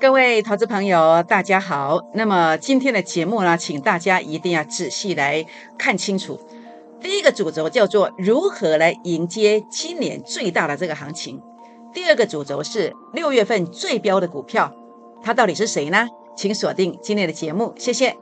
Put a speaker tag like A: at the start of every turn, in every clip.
A: 各位投资朋友，大家好。那么今天的节目呢，请大家一定要仔细来看清楚。第一个主轴叫做如何来迎接今年最大的这个行情。第二个主轴是六月份最标的股票，它到底是谁呢？请锁定今天的节目，谢谢。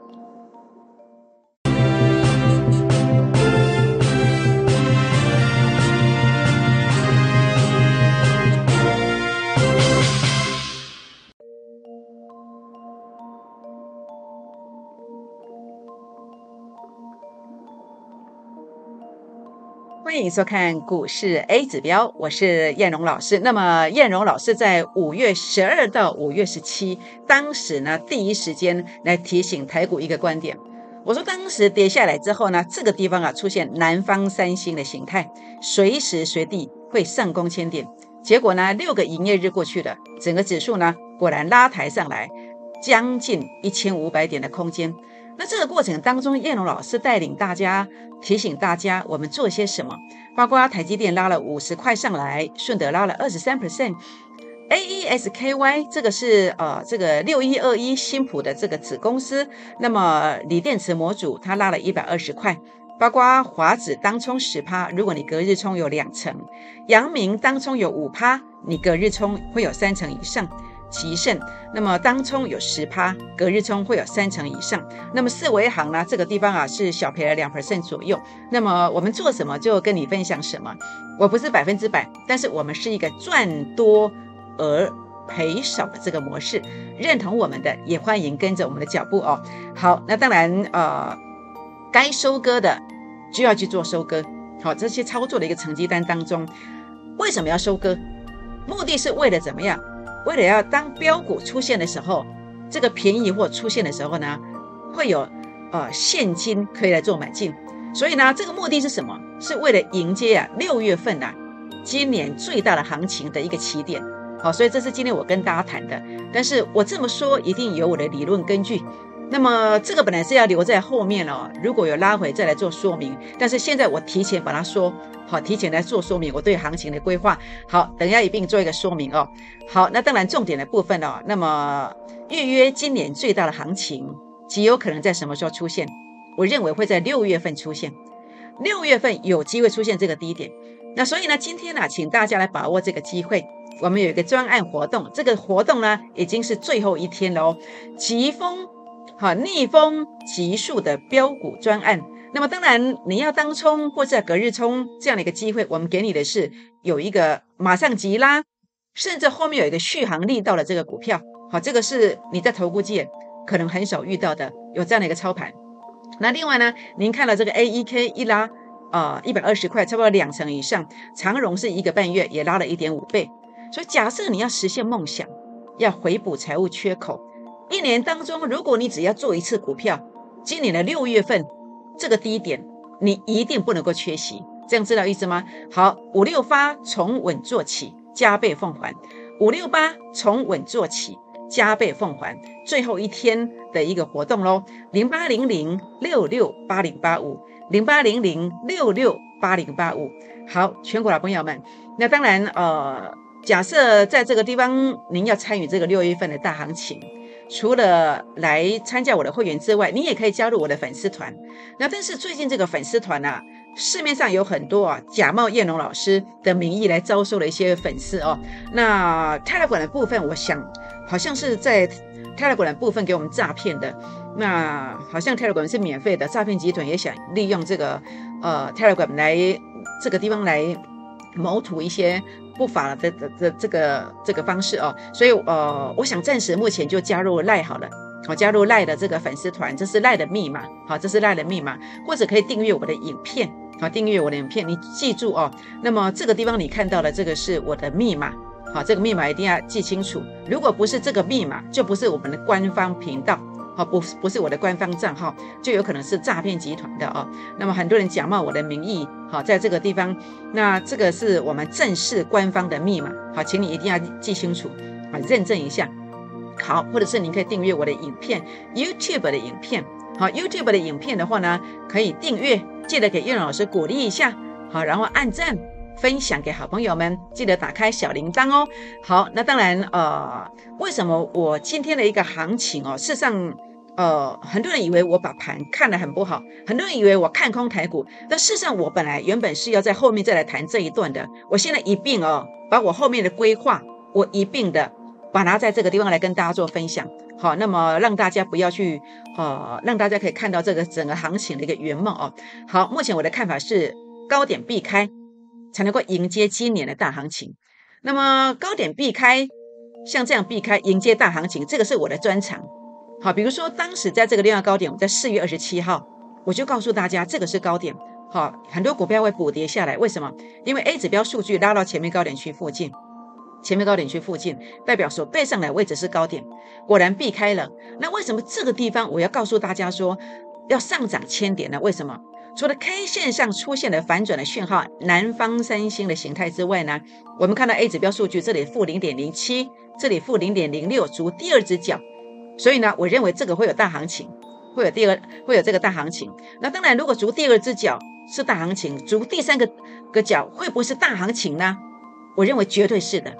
A: 欢迎收看股市 A 指标，我是燕荣老师。那么燕荣老师在五月十二到五月十七，当时呢第一时间来提醒台股一个观点。我说当时跌下来之后呢，这个地方啊出现南方三星的形态，随时随地会上攻千点。结果呢六个营业日过去了，整个指数呢果然拉抬上来，将近一千五百点的空间。那这个过程当中，燕龙老师带领大家提醒大家，我们做些什么？包括台积电拉了五十块上来，顺德拉了二十三 percent，A E S K Y 这个是呃这个六一二一新普的这个子公司，那么锂电池模组它拉了一百二十块，包括华子当冲十趴，如果你隔日冲有两成，阳明当冲有五趴，你隔日冲会有三成以上。奇胜，那么当冲有十趴，隔日冲会有三成以上。那么四维行呢？这个地方啊是小赔了两 percent 左右。那么我们做什么就跟你分享什么。我不是百分之百，但是我们是一个赚多而赔少的这个模式。认同我们的也欢迎跟着我们的脚步哦。好，那当然呃，该收割的就要去做收割。好，这些操作的一个成绩单当中，为什么要收割？目的是为了怎么样？为了要当标股出现的时候，这个便宜货出现的时候呢，会有呃现金可以来做买进，所以呢，这个目的是什么？是为了迎接啊六月份呐，今年最大的行情的一个起点。好，所以这是今天我跟大家谈的。但是我这么说一定有我的理论根据。那么这个本来是要留在后面了，如果有拉回再来做说明。但是现在我提前把它说好，提前来做说明，我对行情的规划。好，等一下一并做一个说明哦。好，那当然重点的部分哦，那么预约今年最大的行情极有可能在什么时候出现？我认为会在六月份出现，六月份有机会出现这个低点。那所以呢，今天呢，请大家来把握这个机会。我们有一个专案活动，这个活动呢已经是最后一天了哦，疾风。好，逆风急速的标股专案，那么当然你要当冲或者隔日冲这样的一个机会，我们给你的是有一个马上急拉，甚至后面有一个续航力到了这个股票。好，这个是你在投顾界可能很少遇到的，有这样的一个操盘。那另外呢，您看到这个 A E K 一拉啊，一百二十块，差不多两成以上。长荣是一个半月也拉了一点五倍。所以假设你要实现梦想，要回补财务缺口。一年当中，如果你只要做一次股票，今年的六月份这个低点，你一定不能够缺席。这样知道意思吗？好，五六八从稳做起，加倍奉还。五六八从稳做起，加倍奉还。最后一天的一个活动喽，零八零零六六八零八五，零八零零六六八零八五。好，全国老朋友们，那当然呃，假设在这个地方您要参与这个六月份的大行情。除了来参加我的会员之外，你也可以加入我的粉丝团。那但是最近这个粉丝团啊，市面上有很多啊假冒叶龙老师的名义来招收了一些粉丝哦。那 Telegram 的部分，我想好像是在 Telegram 的部分给我们诈骗的。那好像 Telegram 是免费的，诈骗集团也想利用这个呃 Telegram 来这个地方来谋图一些。不法的的的这个这个方式哦，所以呃，我想暂时目前就加入赖好了，我加入赖的这个粉丝团，这是赖的密码，好，这是赖的密码，或者可以订阅我的影片，好，订阅我的影片，你记住哦。那么这个地方你看到的这个是我的密码，好，这个密码一定要记清楚，如果不是这个密码，就不是我们的官方频道。好，不不是我的官方账号，就有可能是诈骗集团的哦。那么很多人假冒我的名义，好，在这个地方，那这个是我们正式官方的密码，好，请你一定要记清楚，啊，认证一下。好，或者是您可以订阅我的影片，YouTube 的影片，好，YouTube 的影片的话呢，可以订阅，记得给叶老师鼓励一下，好，然后按赞。分享给好朋友们，记得打开小铃铛哦。好，那当然，呃，为什么我今天的一个行情哦，事实上，呃，很多人以为我把盘看得很不好，很多人以为我看空台股，但事实上，我本来原本是要在后面再来谈这一段的。我现在一并哦，把我后面的规划，我一并的把它在这个地方来跟大家做分享。好，那么让大家不要去，呃，让大家可以看到这个整个行情的一个圆梦哦。好，目前我的看法是高点避开，才能够迎接今年的大行情。那么高点避开，像这样避开迎接大行情，这个是我的专长。好，比如说当时在这个量化高点，我在四月二十七号，我就告诉大家这个是高点。好，很多股票会补跌下来，为什么？因为 A 指标数据拉到前面高点区附近。前面高点区附近，代表所背上的位置是高点，果然避开了。那为什么这个地方我要告诉大家说要上涨千点呢？为什么？除了 K 线上出现了反转的讯号，南方三星的形态之外呢？我们看到 A 指标数据，这里负零点零七，这里负零点零六，足第二只脚。所以呢，我认为这个会有大行情，会有第二，会有这个大行情。那当然，如果足第二只脚是大行情，足第三个个脚会不会是大行情呢？我认为绝对是的。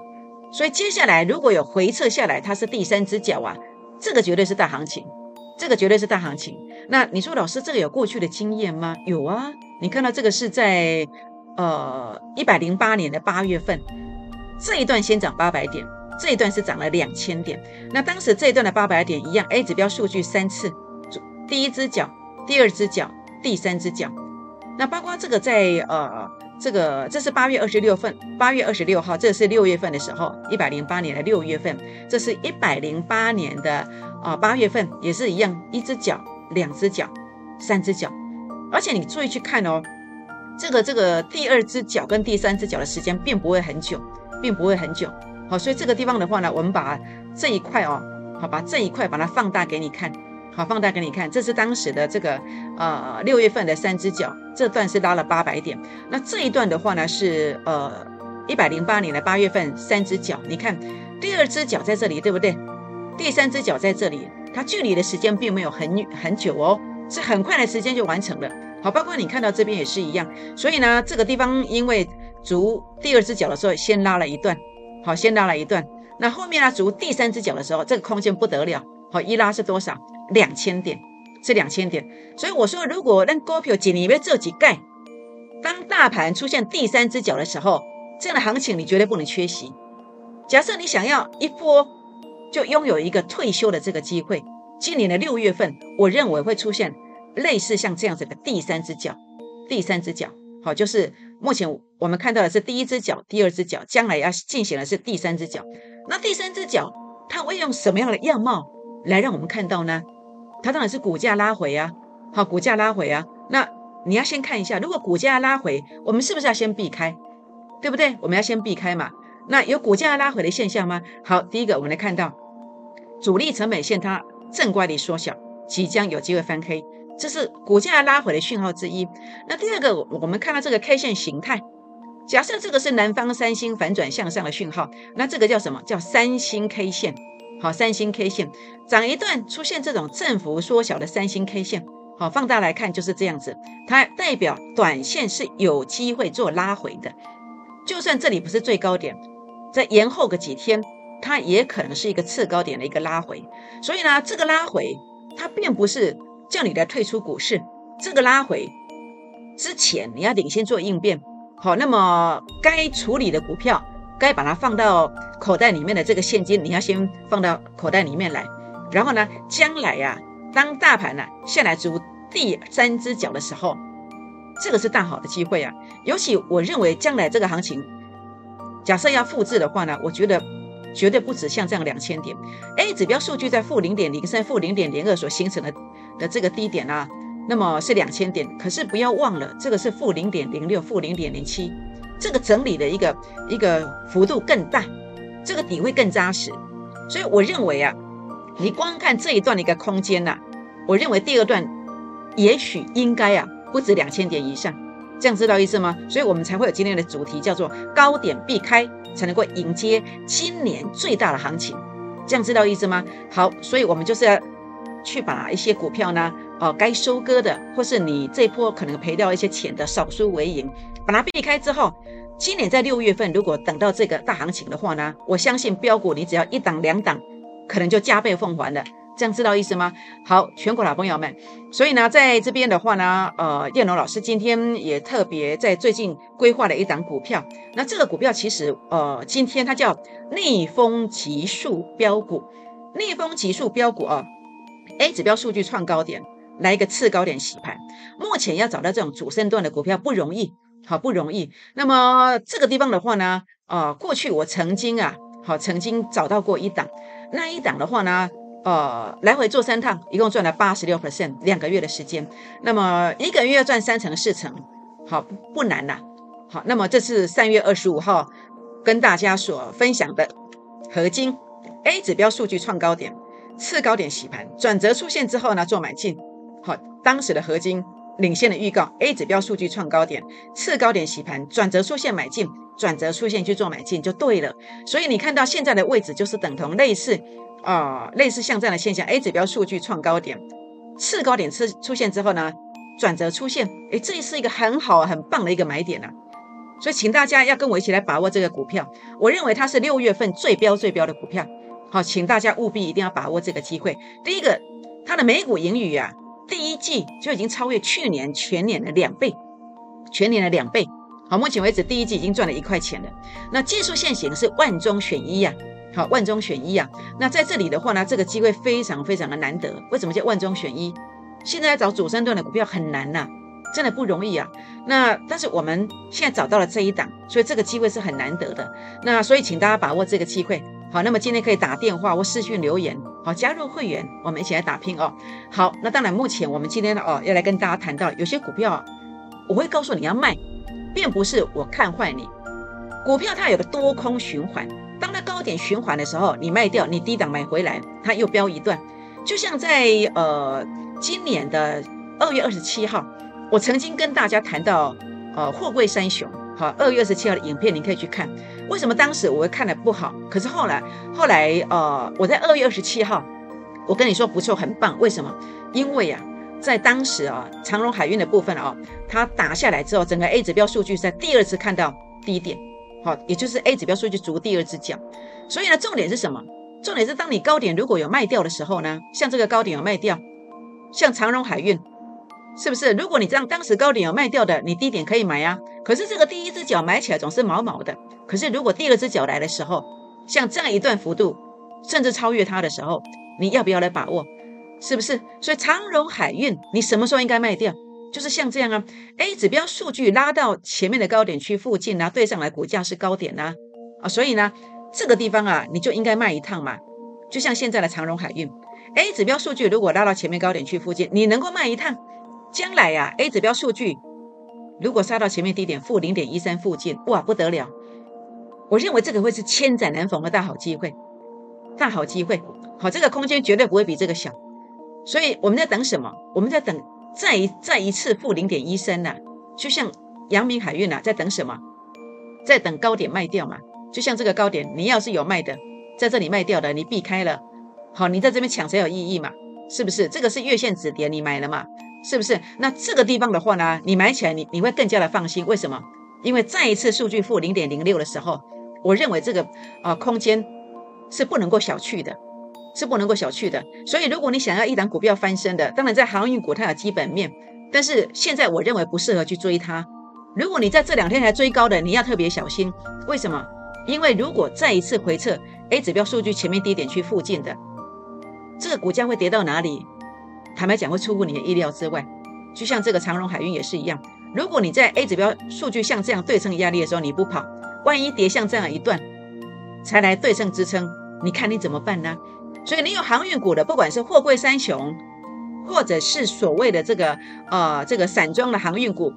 A: 所以接下来如果有回撤下来，它是第三只脚啊，这个绝对是大行情，这个绝对是大行情。那你说老师这个有过去的经验吗？有啊，你看到这个是在呃一百零八年的八月份，这一段先涨八百点，这一段是涨了两千点。那当时这一段的八百点一样，A 指标数据三次，第一只脚、第二只脚、第三只脚。那包括这个在呃。这个这是八月二十六份，八月二十六号，这是六月份的时候，一百零八年的六月份，这是一百零八年的啊八月份，也是一样，一只脚、两只脚、三只脚，而且你注意去看哦，这个这个第二只脚跟第三只脚的时间并不会很久，并不会很久，好，所以这个地方的话呢，我们把这一块哦，好，把这一块把它放大给你看。好，放大给你看，这是当时的这个呃六月份的三只脚，这段是拉了八百点。那这一段的话呢，是呃一百零八年的八月份三只脚，你看第二只脚在这里，对不对？第三只脚在这里，它距离的时间并没有很很久哦，是很快的时间就完成了。好，包括你看到这边也是一样。所以呢，这个地方因为足第二只脚的时候先拉了一段，好，先拉了一段。那后面呢，足第三只脚的时候，这个空间不得了。好，一拉是多少？两千点，是两千点。所以我说，如果让股票几年边这几盖，当大盘出现第三只脚的时候，这样的行情你绝对不能缺席。假设你想要一波就拥有一个退休的这个机会，今年的六月份，我认为会出现类似像这样子的第三只脚，第三只脚。好，就是目前我们看到的是第一只脚，第二只脚，将来要进行的是第三只脚。那第三只脚，它会用什么样的样貌？来让我们看到呢，它当然是股价拉回啊，好，股价拉回啊，那你要先看一下，如果股价拉回，我们是不是要先避开，对不对？我们要先避开嘛。那有股价拉回的现象吗？好，第一个我们来看到主力成本线它正乖离缩小，即将有机会翻黑，这是股价拉回的讯号之一。那第二个，我们看到这个 K 线形态，假设这个是南方三星反转向上的讯号，那这个叫什么叫三星 K 线？好，三星 K 线涨一段，出现这种振幅缩小的三星 K 线，好，放大来看就是这样子，它代表短线是有机会做拉回的，就算这里不是最高点，在延后个几天，它也可能是一个次高点的一个拉回。所以呢，这个拉回它并不是叫你来退出股市，这个拉回之前你要领先做应变。好，那么该处理的股票。该把它放到口袋里面的这个现金，你要先放到口袋里面来。然后呢，将来呀，当大盘呢下来足第三只脚的时候，这个是大好的机会啊。尤其我认为将来这个行情，假设要复制的话呢，我觉得绝对不止像这样两千点。A 指标数据在负零点零三、负零点零二所形成的的这个低点啊，那么是两千点。可是不要忘了，这个是负零点零六、负零点零七。这个整理的一个一个幅度更大，这个底会更扎实，所以我认为啊，你光看这一段的一个空间呐，我认为第二段也许应该啊不止两千点以上，这样知道意思吗？所以我们才会有今天的主题叫做高点避开，才能够迎接今年最大的行情，这样知道意思吗？好，所以我们就是要去把一些股票呢，哦该收割的，或是你这波可能赔掉一些钱的，少输为赢，把它避开之后。今年在六月份，如果等到这个大行情的话呢，我相信标股你只要一档两档，可能就加倍奉还了。这样知道意思吗？好，全国老朋友们，所以呢，在这边的话呢，呃，燕龙老师今天也特别在最近规划了一档股票。那这个股票其实，呃，今天它叫逆风急速标股，逆风急速标股啊，A 指标数据创高点，来一个次高点洗盘。目前要找到这种主升段的股票不容易，好不容易。那么这个地方的话呢，呃，过去我曾经啊，好曾经找到过一档，那一档的话呢。呃，来回做三趟，一共赚了八十六 percent，两个月的时间。那么一个月赚三成四成，好不难呐。好，那么这是三月二十五号跟大家所分享的合金 A 指标数据创高点，次高点洗盘，转折出现之后呢做买进。好，当时的合金领先的预告 A 指标数据创高点，次高点洗盘，转折出现买进，转折出现去做买进就对了。所以你看到现在的位置就是等同类似。啊，类似像这样的现象，A 指标数据创高点，次高点出出现之后呢，转折出现，哎，这是一个很好很棒的一个买点啊。所以请大家要跟我一起来把握这个股票，我认为它是六月份最标最标的股票。好，请大家务必一定要把握这个机会。第一个，它的每股盈余啊，第一季就已经超越去年全年的两倍，全年的两倍。好，目前为止第一季已经赚了一块钱了。那技术线型是万中选一呀。好，万中选一啊！那在这里的话呢，这个机会非常非常的难得。为什么叫万中选一？现在要找主升段的股票很难呐，真的不容易啊。那但是我们现在找到了这一档，所以这个机会是很难得的。那所以请大家把握这个机会。好，那么今天可以打电话或私讯留言，好加入会员，我们一起来打拼哦。好，那当然目前我们今天哦要来跟大家谈到，有些股票我会告诉你要卖，并不是我看坏你。股票它有个多空循环。当它高点循环的时候，你卖掉，你低档买回来，它又飙一段。就像在呃今年的二月二十七号，我曾经跟大家谈到呃货柜三雄，好，二月二十七号的影片你可以去看。为什么当时我会看的不好？可是后来后来呃我在二月二十七号，我跟你说不错，很棒。为什么？因为啊，在当时啊长荣海运的部分啊，它打下来之后，整个 A 指标数据在第二次看到低点。好，也就是 A 指标数据足第二只脚，所以呢，重点是什么？重点是当你高点如果有卖掉的时候呢，像这个高点有卖掉，像长荣海运，是不是？如果你这样当时高点有卖掉的，你低点可以买呀。可是这个第一只脚买起来总是毛毛的。可是如果第二只脚来的时候，像这样一段幅度，甚至超越它的时候，你要不要来把握？是不是？所以长荣海运，你什么时候应该卖掉？就是像这样啊，A 指标数据拉到前面的高点区附近呢，对上来股价是高点呐，啊，所以呢，这个地方啊，你就应该卖一趟嘛。就像现在的长荣海运，A 指标数据如果拉到前面高点区附近，你能够卖一趟，将来呀，A 指标数据如果杀到前面低点负零点一三附近，哇，不得了！我认为这个会是千载难逢的大好机会，大好机会，好，这个空间绝对不会比这个小。所以我们在等什么？我们在等。再一再一次负零点一升呐，就像阳明海运呐，在等什么？在等高点卖掉嘛。就像这个高点，你要是有卖的，在这里卖掉的，你避开了，好，你在这边抢才有意义嘛？是不是？这个是月线止跌，你买了嘛？是不是？那这个地方的话呢，你买起来你你会更加的放心。为什么？因为再一次数据负零点零六的时候，我认为这个啊空间是不能够小觑的。是不能够小觑的，所以如果你想要一档股票翻身的，当然在航运股它有基本面，但是现在我认为不适合去追它。如果你在这两天还追高的，你要特别小心。为什么？因为如果再一次回撤 A 指标数据前面低点区附近的，这个股价会跌到哪里？坦白讲，会出乎你的意料之外。就像这个长荣海运也是一样，如果你在 A 指标数据像这样对称压力的时候你不跑，万一跌像这样一段才来对称支撑，你看你怎么办呢？所以你有航运股的，不管是货柜三雄，或者是所谓的这个呃这个散装的航运股，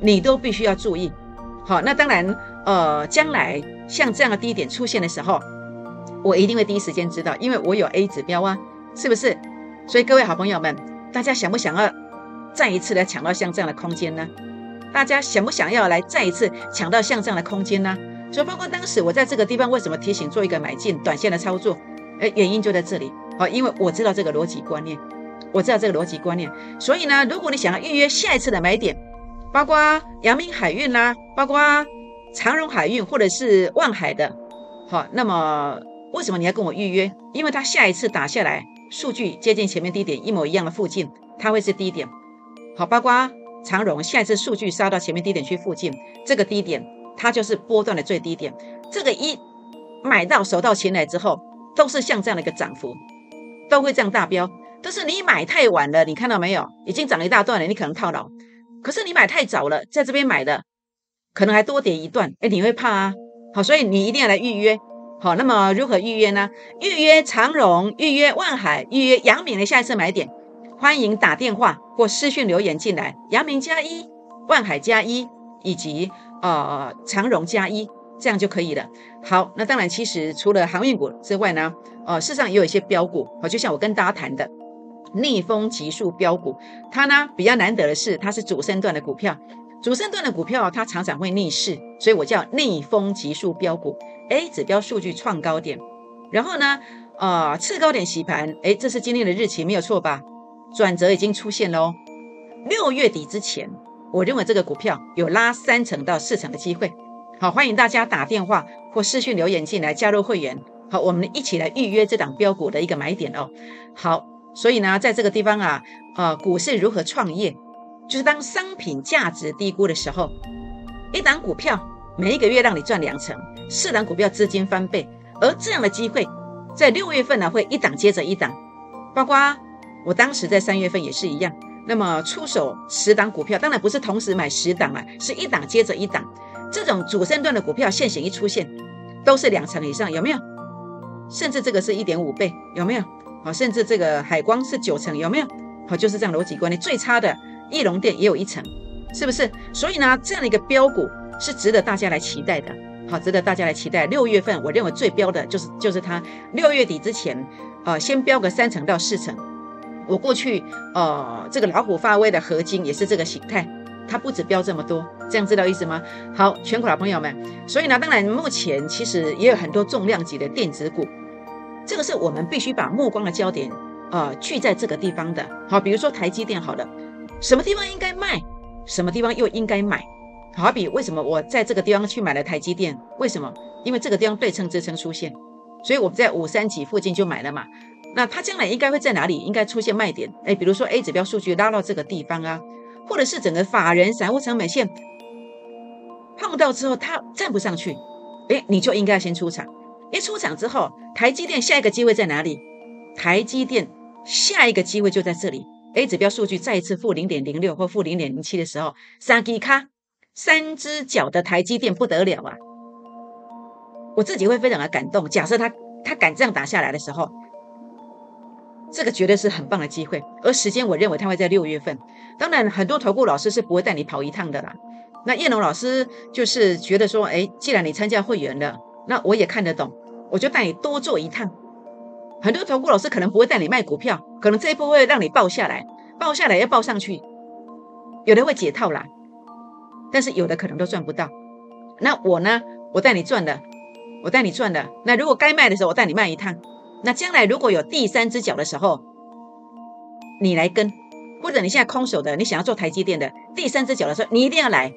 A: 你都必须要注意。好，那当然呃将来像这样的低点出现的时候，我一定会第一时间知道，因为我有 A 指标啊，是不是？所以各位好朋友们，大家想不想要再一次来抢到像这样的空间呢？大家想不想要来再一次抢到像这样的空间呢？所以包括当时我在这个地方为什么提醒做一个买进短线的操作？哎，原因就在这里，好，因为我知道这个逻辑观念，我知道这个逻辑观念，所以呢，如果你想要预约下一次的买点，包括阳明海运啦，包括长荣海运或者是万海的，好，那么为什么你要跟我预约？因为它下一次打下来数据接近前面低点一模一样的附近，它会是低点。好，包括长荣下一次数据杀到前面低点区附近，这个低点它就是波段的最低点。这个一买到手到擒来之后，都是像这样的一个涨幅，都会这样大飙。但是你买太晚了，你看到没有？已经涨一大段了，你可能套牢。可是你买太早了，在这边买的。可能还多跌一段，哎，你会怕啊？好，所以你一定要来预约。好，那么如何预约呢？预约长荣，预约万海，预约阳明的下一次买点，欢迎打电话或私讯留言进来。阳明加一，万海加一，以及呃长荣加一，这样就可以了。好，那当然，其实除了航运股之外呢，呃，市上也有一些标股，哦，就像我跟大家谈的逆风急速标股，它呢比较难得的是，它是主升段的股票。主升段的股票，它常常会逆势，所以我叫逆风急速标股。A 指标数据创高点，然后呢，呃，次高点洗盘，哎，这是今天的日期，没有错吧？转折已经出现了哦。六月底之前，我认为这个股票有拉三成到四成的机会。好，欢迎大家打电话或私讯留言进来加入会员。好，我们一起来预约这档标股的一个买点哦。好，所以呢，在这个地方啊，呃，股市如何创业？就是当商品价值低估的时候，一档股票每一个月让你赚两成，四档股票资金翻倍，而这样的机会在六月份呢会一档接着一档，包括我当时在三月份也是一样。那么出手十档股票，当然不是同时买十档啊，是一档接着一档。这种主升段的股票现行一出现，都是两成以上，有没有？甚至这个是一点五倍，有没有？好，甚至这个海光是九成，有没有？好，就是这样逻辑观念，最差的。翼龙店也有一成，是不是？所以呢，这样的一个标股是值得大家来期待的，好，值得大家来期待。六月份我认为最标的就是就是它，六月底之前，呃，先标个三成到四成。我过去呃，这个老虎发威的合金也是这个形态，它不止标这么多，这样知道意思吗？好，全国的朋友们，所以呢，当然目前其实也有很多重量级的电子股，这个是我们必须把目光的焦点呃聚在这个地方的。好，比如说台积电，好了。什么地方应该卖，什么地方又应该买？好比为什么我在这个地方去买了台积电？为什么？因为这个地方对称支撑出现，所以我们在五三几附近就买了嘛。那它将来应该会在哪里？应该出现卖点？哎，比如说 A 指标数据拉到这个地方啊，或者是整个法人散户成本线碰到之后它站不上去，哎，你就应该先出场。一出场之后，台积电下一个机会在哪里？台积电下一个机会就在这里。A 指标数据再一次负零点零六或负零点零七的时候，三基卡三只脚的台积电不得了啊！我自己会非常的感动。假设他他敢这样打下来的时候，这个绝对是很棒的机会。而时间，我认为他会在六月份。当然，很多投顾老师是不会带你跑一趟的啦。那叶龙老师就是觉得说，哎，既然你参加会员了，那我也看得懂，我就带你多做一趟。很多投顾老师可能不会带你卖股票，可能这一波会让你报下来，报下来要报上去，有的会解套啦，但是有的可能都赚不到。那我呢？我带你赚的，我带你赚的。那如果该卖的时候，我带你卖一趟。那将来如果有第三只脚的时候，你来跟，或者你现在空手的，你想要做台积电的第三只脚的时候，你一定要来。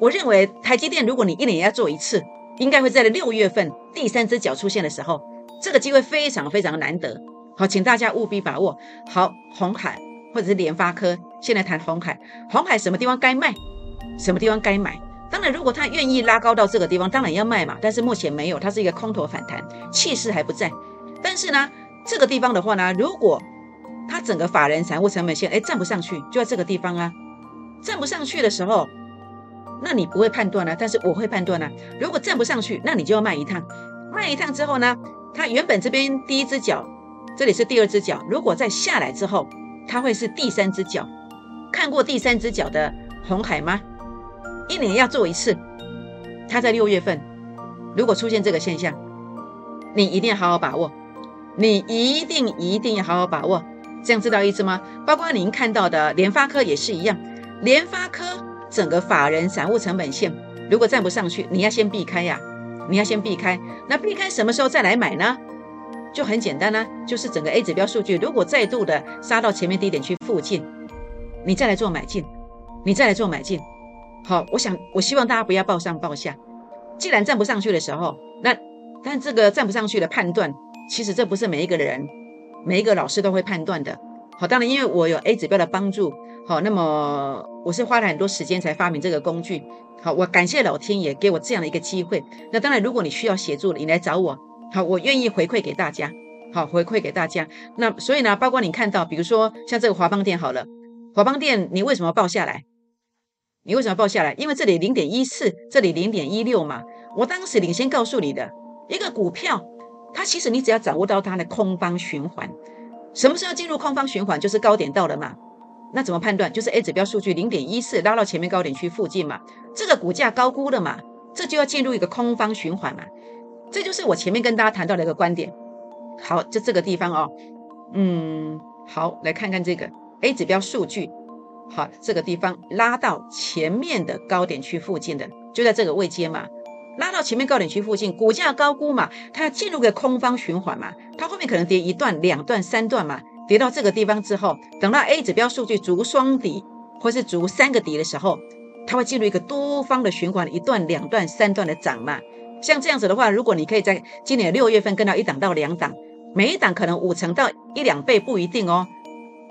A: 我认为台积电，如果你一年要做一次，应该会在六月份第三只脚出现的时候。这个机会非常非常难得，好，请大家务必把握好。红海或者是联发科，现在谈红海，红海什么地方该卖，什么地方该买？当然，如果他愿意拉高到这个地方，当然要卖嘛。但是目前没有，它是一个空头反弹，气势还不在。但是呢，这个地方的话呢，如果它整个法人财务成本线哎站不上去，就在这个地方啊，站不上去的时候，那你不会判断啊，但是我会判断啊。如果站不上去，那你就要卖一趟，卖一趟之后呢？它原本这边第一只脚，这里是第二只脚。如果再下来之后，它会是第三只脚。看过第三只脚的红海吗？一年要做一次。它在六月份，如果出现这个现象，你一定要好好把握。你一定一定要好好把握。这样知道意思吗？包括您看到的联发科也是一样。联发科整个法人散户成本线，如果站不上去，你要先避开呀。你要先避开，那避开什么时候再来买呢？就很简单呢，就是整个 A 指标数据如果再度的杀到前面低点区附近，你再来做买进，你再来做买进。好，我想我希望大家不要报上报下，既然站不上去的时候，那但这个站不上去的判断，其实这不是每一个人、每一个老师都会判断的。好，当然因为我有 A 指标的帮助，好，那么我是花了很多时间才发明这个工具。好，我感谢老天爷给我这样的一个机会。那当然，如果你需要协助，你来找我，好，我愿意回馈给大家。好，回馈给大家。那所以呢，包括你看到，比如说像这个华邦店好了，华邦店你为什么报下来？你为什么报下来？因为这里零点一四，这里零点一六嘛。我当时领先告诉你的一个股票，其实你只要掌握到它的空方循环，什么时候进入空方循环，就是高点到了嘛。那怎么判断？就是 A 指标数据零点一四拉到前面高点区附近嘛，这个股价高估了嘛，这就要进入一个空方循环嘛。这就是我前面跟大家谈到的一个观点。好，就这个地方哦，嗯，好，来看看这个 A 指标数据。好，这个地方拉到前面的高点区附近的，就在这个位阶嘛，拉到前面高点区附近，股价高估嘛，它要进入个空方循环嘛，它后面可能跌一段、两段、三段嘛。跌到这个地方之后，等到 A 指标数据足双底或是足三个底的时候，它会进入一个多方的循环，一段、两段、三段的涨嘛。像这样子的话，如果你可以在今年六月份跟到一档到两档，每一档可能五成到一两倍不一定哦。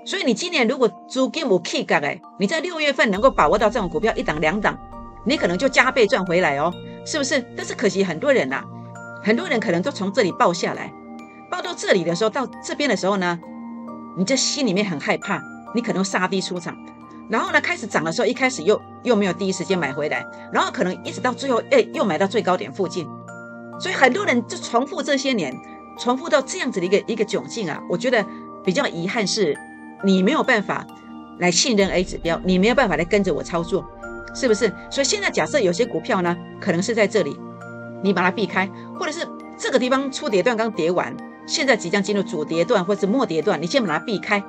A: 所以你今年如果租金有 K 格哎，你在六月份能够把握到这种股票一档两档，你可能就加倍赚回来哦，是不是？但是可惜很多人呐，很多人可能都从这里报下来，报到这里的时候，到这边的时候呢。你这心里面很害怕，你可能杀低出场，然后呢开始涨的时候，一开始又又没有第一时间买回来，然后可能一直到最后，哎，又买到最高点附近，所以很多人就重复这些年，重复到这样子的一个一个窘境啊。我觉得比较遗憾是，你没有办法来信任 A 指标，你没有办法来跟着我操作，是不是？所以现在假设有些股票呢，可能是在这里，你把它避开，或者是这个地方出跌段刚跌完。现在即将进入主跌段或者是末跌段，你先把它避开。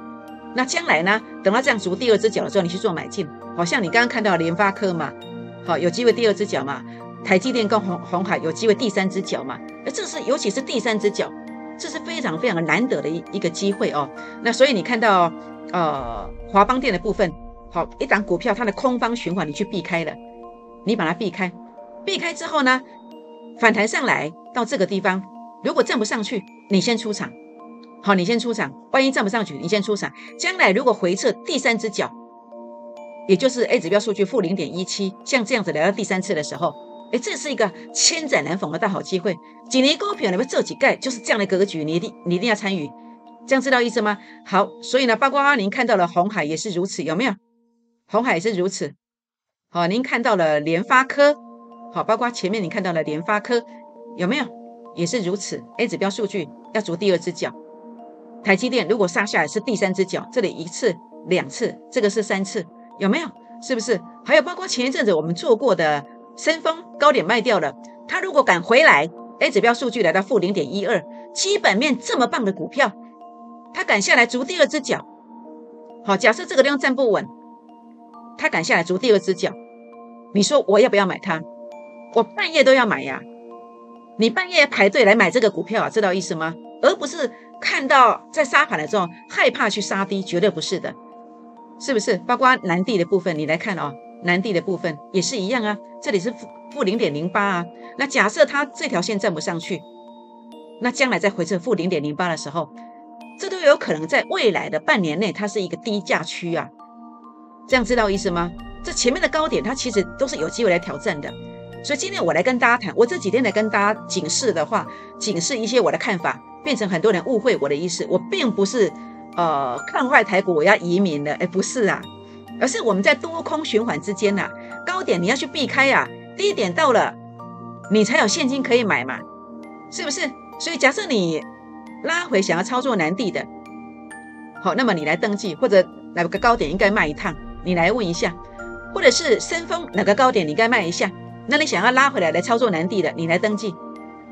A: 那将来呢？等到这样足第二只脚的时候，你去做买进。好像你刚刚看到联发科嘛，好有机会第二只脚嘛。台积电跟红红海有机会第三只脚嘛。那这是尤其是第三只脚，这是非常非常难得的一一个机会哦。那所以你看到呃华邦电的部分，好一档股票它的空方循环你去避开了，你把它避开，避开之后呢，反弹上来到这个地方。如果站不上去，你先出场，好，你先出场。万一站不上去，你先出场。将来如果回撤第三只脚，也就是 A 指标数据负零点一七，像这样子来到第三次的时候，哎，这是一个千载难逢的大好机会。几年股票你们这几盖就是这样的格局，你一定你一定要参与，这样知道意思吗？好，所以呢，包括阿宁看到了红海也是如此，有没有？红海也是如此。好，您看到了联发科，好，包括前面你看到了联发科，有没有？也是如此，A 指标数据要足第二只脚。台积电如果杀下来是第三只脚，这里一次、两次，这个是三次，有没有？是不是？还有包括前一阵子我们做过的深丰高点卖掉了，它如果敢回来，A 指标数据来到负零点一二，基本面这么棒的股票，它敢下来足第二只脚。好，假设这个地方站不稳，他敢下来足第二只脚，你说我要不要买它？我半夜都要买呀。你半夜排队来买这个股票啊，知道意思吗？而不是看到在杀盘的时候害怕去杀低，绝对不是的，是不是？包括南地的部分，你来看哦，南地的部分也是一样啊，这里是负负零点零八啊。那假设它这条线站不上去，那将来再回撤负零点零八的时候，这都有可能在未来的半年内它是一个低价区啊。这样知道意思吗？这前面的高点它其实都是有机会来挑战的。所以今天我来跟大家谈，我这几天来跟大家警示的话，警示一些我的看法，变成很多人误会我的意思。我并不是呃看坏台股，我要移民的，哎，不是啊，而是我们在多空循环之间呐，高点你要去避开呀，低点到了，你才有现金可以买嘛，是不是？所以假设你拉回想要操作南地的，好，那么你来登记，或者哪个高点应该卖一趟，你来问一下，或者是深丰哪个高点你该卖一下。那你想要拉回来来操作南地的，你来登记，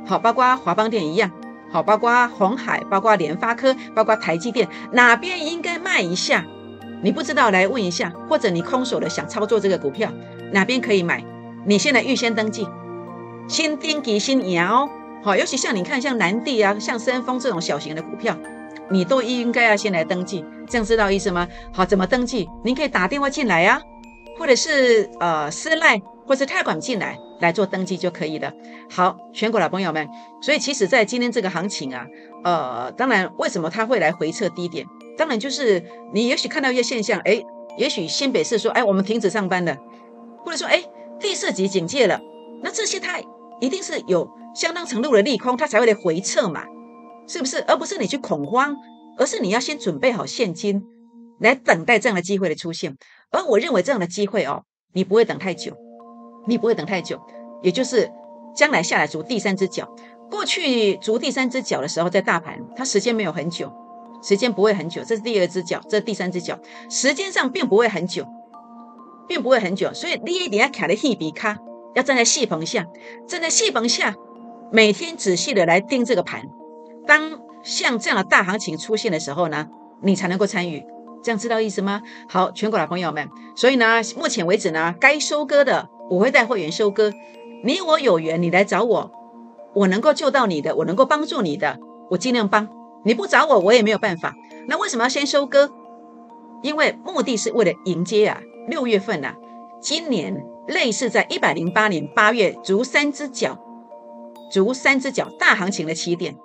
A: 好，包括华邦电一样，好，包括红海，包括联发科，包括台积电，哪边应该卖一下？你不知道来问一下，或者你空手的想操作这个股票，哪边可以买？你现在预先登记，先盯给先摇，好，尤其像你看像南地啊，像深丰这种小型的股票，你都应该要先来登记，这样知道意思吗？好，怎么登记？您可以打电话进来呀。或者是呃私赖或者泰管进来来做登记就可以了。好，全国老朋友们，所以其实，在今天这个行情啊，呃，当然为什么它会来回撤低点？当然就是你也许看到一些现象，哎，也许新北市说，哎，我们停止上班了，或者说，哎，第四级警戒了，那这些它一定是有相当程度的利空，它才会来回撤嘛，是不是？而不是你去恐慌，而是你要先准备好现金。来等待这样的机会的出现，而我认为这样的机会哦，你不会等太久，你不会等太久，也就是将来下来逐第三只脚。过去逐第三只脚的时候，在大盘它时间没有很久，时间不会很久。这是第二只脚，这是第三只脚，时间上并不会很久，并不会很久。所以你一定要卡在细笔卡，要站在细棚下，站在细棚下，每天仔细的来盯这个盘。当像这样的大行情出现的时候呢，你才能够参与。这样知道意思吗？好，全国的朋友们，所以呢，目前为止呢，该收割的我会带会员收割。你我有缘，你来找我，我能够救到你的，我能够帮助你的，我尽量帮。你不找我，我也没有办法。那为什么要先收割？因为目的是为了迎接啊，六月份呐，今年类似在一百零八年八月足三只脚，足三只脚大行情的起点。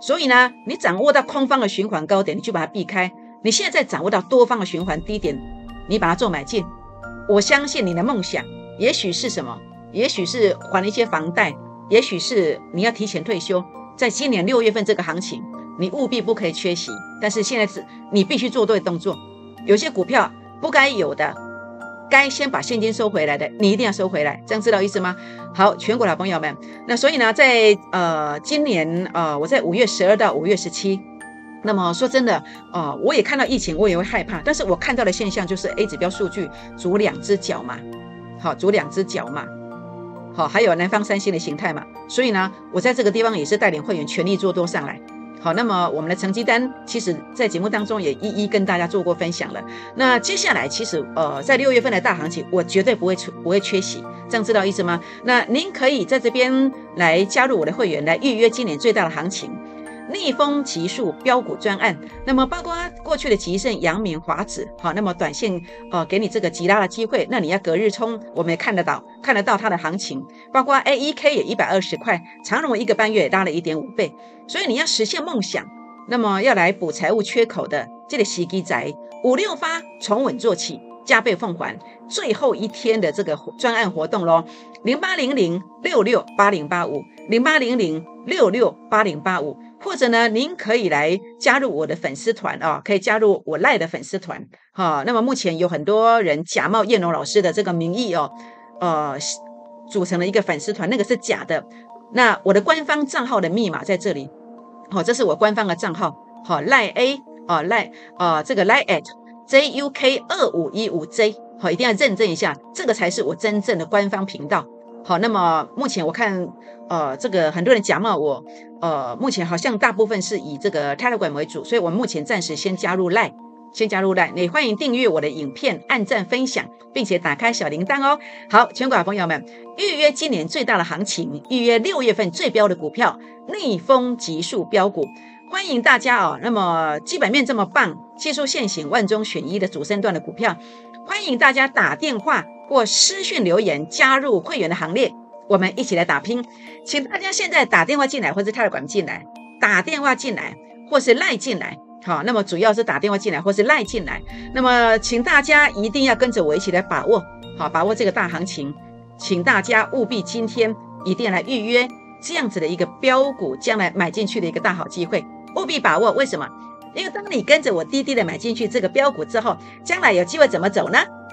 A: 所以呢，你掌握到空方的循环高点，你就把它避开。你现在掌握到多方的循环低点，你把它做买进。我相信你的梦想，也许是什么？也许是还了一些房贷，也许是你要提前退休。在今年六月份这个行情，你务必不可以缺席。但是现在是你必须做对动作。有些股票不该有的，该先把现金收回来的，你一定要收回来。这样知道意思吗？好，全国老朋友们，那所以呢，在呃今年呃，我在五月十二到五月十七。那么说真的，呃，我也看到疫情，我也会害怕。但是我看到的现象就是 A 指标数据足两只脚嘛，好，足两只脚嘛，好，还有南方三星的形态嘛。所以呢，我在这个地方也是带领会员全力做多上来。好，那么我们的成绩单，其实在节目当中也一一跟大家做过分享了。那接下来，其实呃，在六月份的大行情，我绝对不会出，不会缺席。这样知道意思吗？那您可以在这边来加入我的会员，来预约今年最大的行情。逆风急速标股专案，那么包括过去的吉盛、阳明、华子，好，那么短线呃给你这个急拉的机会，那你要隔日冲，我们也看得到，看得到它的行情，包括 A E K 也一百二十块，长荣一个半月也拉了一点五倍，所以你要实现梦想，那么要来补财务缺口的这个洗机仔五六发从稳做起，加倍奉还，最后一天的这个专案活动喽，零八零零六六八零八五，零八零零六六八零八五。或者呢，您可以来加入我的粉丝团啊，可以加入我赖的粉丝团哈。那么目前有很多人假冒叶龙老师的这个名义哦，呃，组成了一个粉丝团，那个是假的。那我的官方账号的密码在这里，好，这是我官方的账号，好赖 A 啊赖啊这个赖 at juk 二五一五 j，好，一定要认证一下，这个才是我真正的官方频道。好，那么目前我看，呃，这个很多人假冒我，呃，目前好像大部分是以这个 Telegram 为主，所以我目前暂时先加入 Line，先加入 Line，也欢迎订阅我的影片，按赞分享，并且打开小铃铛哦。好，全国朋友们，预约今年最大的行情，预约六月份最标的股票，逆风急速标股，欢迎大家哦。那么基本面这么棒，技术线型万中选一的主升段的股票，欢迎大家打电话。或私讯留言加入会员的行列，我们一起来打拼。请大家现在打电话进来，或是泰尔管进来，打电话进来，或是赖进来。好，那么主要是打电话进来，或是赖进来。那么，请大家一定要跟着我一起来把握，好，把握这个大行情。请大家务必今天一定要来预约这样子的一个标股，将来买进去的一个大好机会，务必把握。为什么？因为当你跟着我滴滴的买进去这个标股之后，将来有机会怎么走呢？